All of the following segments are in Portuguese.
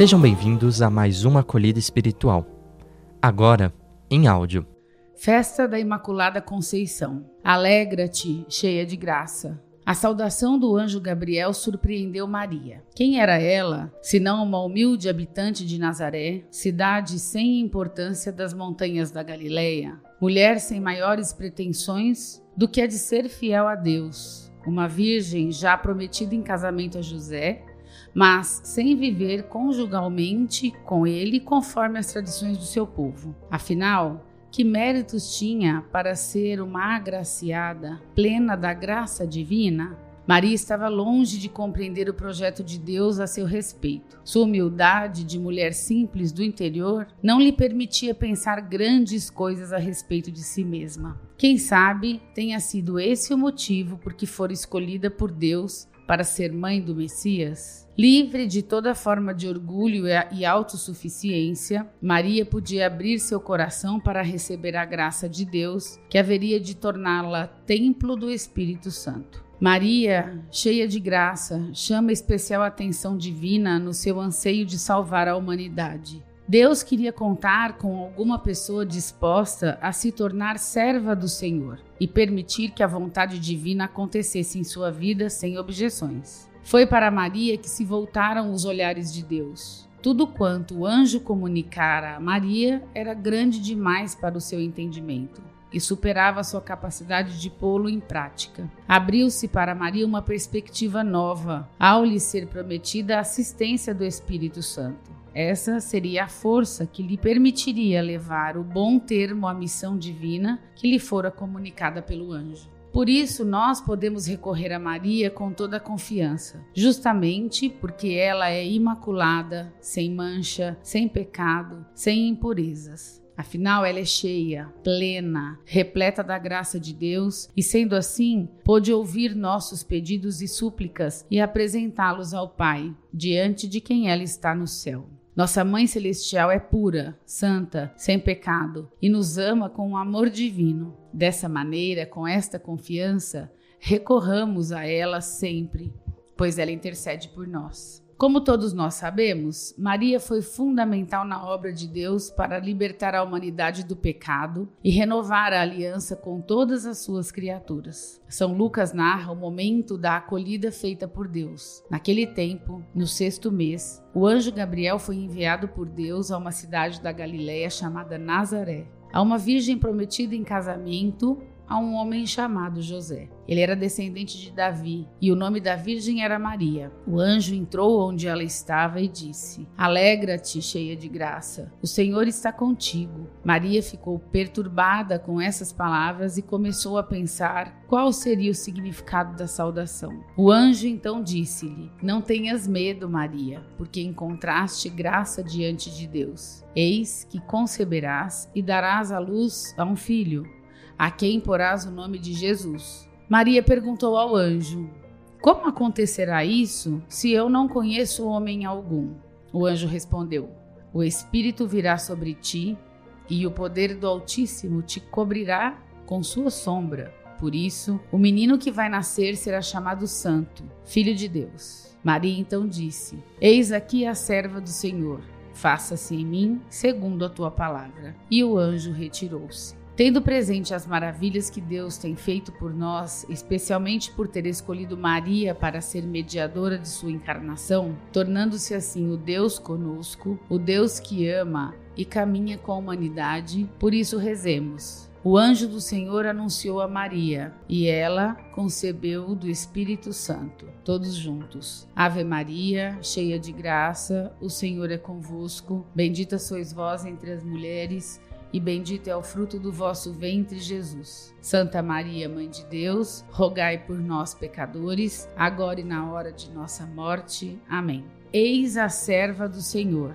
Sejam bem-vindos a mais uma acolhida espiritual. Agora, em áudio. Festa da Imaculada Conceição. Alegra-te, cheia de graça. A saudação do anjo Gabriel surpreendeu Maria. Quem era ela, senão uma humilde habitante de Nazaré, cidade sem importância das montanhas da Galileia, mulher sem maiores pretensões do que a de ser fiel a Deus, uma virgem já prometida em casamento a José, mas sem viver conjugalmente com ele conforme as tradições do seu povo. Afinal, que méritos tinha para ser uma agraciada, plena da graça divina? Maria estava longe de compreender o projeto de Deus a seu respeito. Sua humildade de mulher simples do interior não lhe permitia pensar grandes coisas a respeito de si mesma. Quem sabe tenha sido esse o motivo por que fora escolhida por Deus para ser mãe do Messias? Livre de toda forma de orgulho e autossuficiência, Maria podia abrir seu coração para receber a graça de Deus, que haveria de torná-la templo do Espírito Santo. Maria, cheia de graça, chama especial atenção divina no seu anseio de salvar a humanidade. Deus queria contar com alguma pessoa disposta a se tornar serva do Senhor e permitir que a vontade divina acontecesse em sua vida sem objeções. Foi para Maria que se voltaram os olhares de Deus. Tudo quanto o anjo comunicara a Maria era grande demais para o seu entendimento e superava sua capacidade de pô-lo em prática. Abriu-se para Maria uma perspectiva nova ao lhe ser prometida a assistência do Espírito Santo. Essa seria a força que lhe permitiria levar o bom termo à missão divina que lhe fora comunicada pelo anjo. Por isso, nós podemos recorrer a Maria com toda a confiança, justamente porque ela é imaculada, sem mancha, sem pecado, sem impurezas. Afinal, ela é cheia, plena, repleta da graça de Deus e, sendo assim, pôde ouvir nossos pedidos e súplicas e apresentá-los ao Pai, diante de quem ela está no céu. Nossa Mãe Celestial é pura, santa, sem pecado e nos ama com um amor divino. Dessa maneira, com esta confiança, recorramos a ela sempre, pois ela intercede por nós. Como todos nós sabemos, Maria foi fundamental na obra de Deus para libertar a humanidade do pecado e renovar a aliança com todas as suas criaturas. São Lucas narra o momento da acolhida feita por Deus. Naquele tempo, no sexto mês, o anjo Gabriel foi enviado por Deus a uma cidade da Galiléia chamada Nazaré, a uma virgem prometida em casamento a um homem chamado José. Ele era descendente de Davi e o nome da virgem era Maria. O anjo entrou onde ela estava e disse: Alegra-te, cheia de graça, o Senhor está contigo. Maria ficou perturbada com essas palavras e começou a pensar qual seria o significado da saudação. O anjo então disse-lhe: Não tenhas medo, Maria, porque encontraste graça diante de Deus. Eis que conceberás e darás à luz a um filho a quem porás o nome de Jesus. Maria perguntou ao anjo: Como acontecerá isso se eu não conheço homem algum? O anjo respondeu: O Espírito virá sobre ti e o poder do Altíssimo te cobrirá com sua sombra. Por isso, o menino que vai nascer será chamado Santo, Filho de Deus. Maria então disse: Eis aqui a serva do Senhor. Faça-se em mim segundo a tua palavra. E o anjo retirou-se. Tendo presente as maravilhas que Deus tem feito por nós, especialmente por ter escolhido Maria para ser mediadora de sua encarnação, tornando-se assim o Deus conosco, o Deus que ama e caminha com a humanidade, por isso rezemos. O anjo do Senhor anunciou a Maria e ela concebeu do Espírito Santo. Todos juntos. Ave Maria, cheia de graça, o Senhor é convosco. Bendita sois vós entre as mulheres e bendito é o fruto do vosso ventre, Jesus. Santa Maria, Mãe de Deus, rogai por nós, pecadores, agora e na hora de nossa morte. Amém. Eis a serva do Senhor.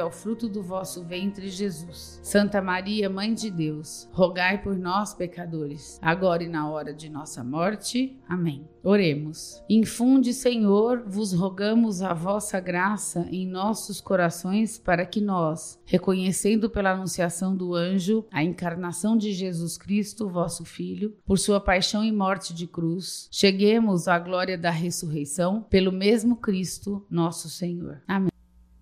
o fruto do vosso ventre, Jesus. Santa Maria, Mãe de Deus, rogai por nós, pecadores, agora e na hora de nossa morte. Amém. Oremos. Infunde, Senhor, vos rogamos a vossa graça em nossos corações, para que nós, reconhecendo pela anunciação do anjo a encarnação de Jesus Cristo, vosso Filho, por sua paixão e morte de cruz, cheguemos à glória da ressurreição pelo mesmo Cristo, nosso Senhor. Amém.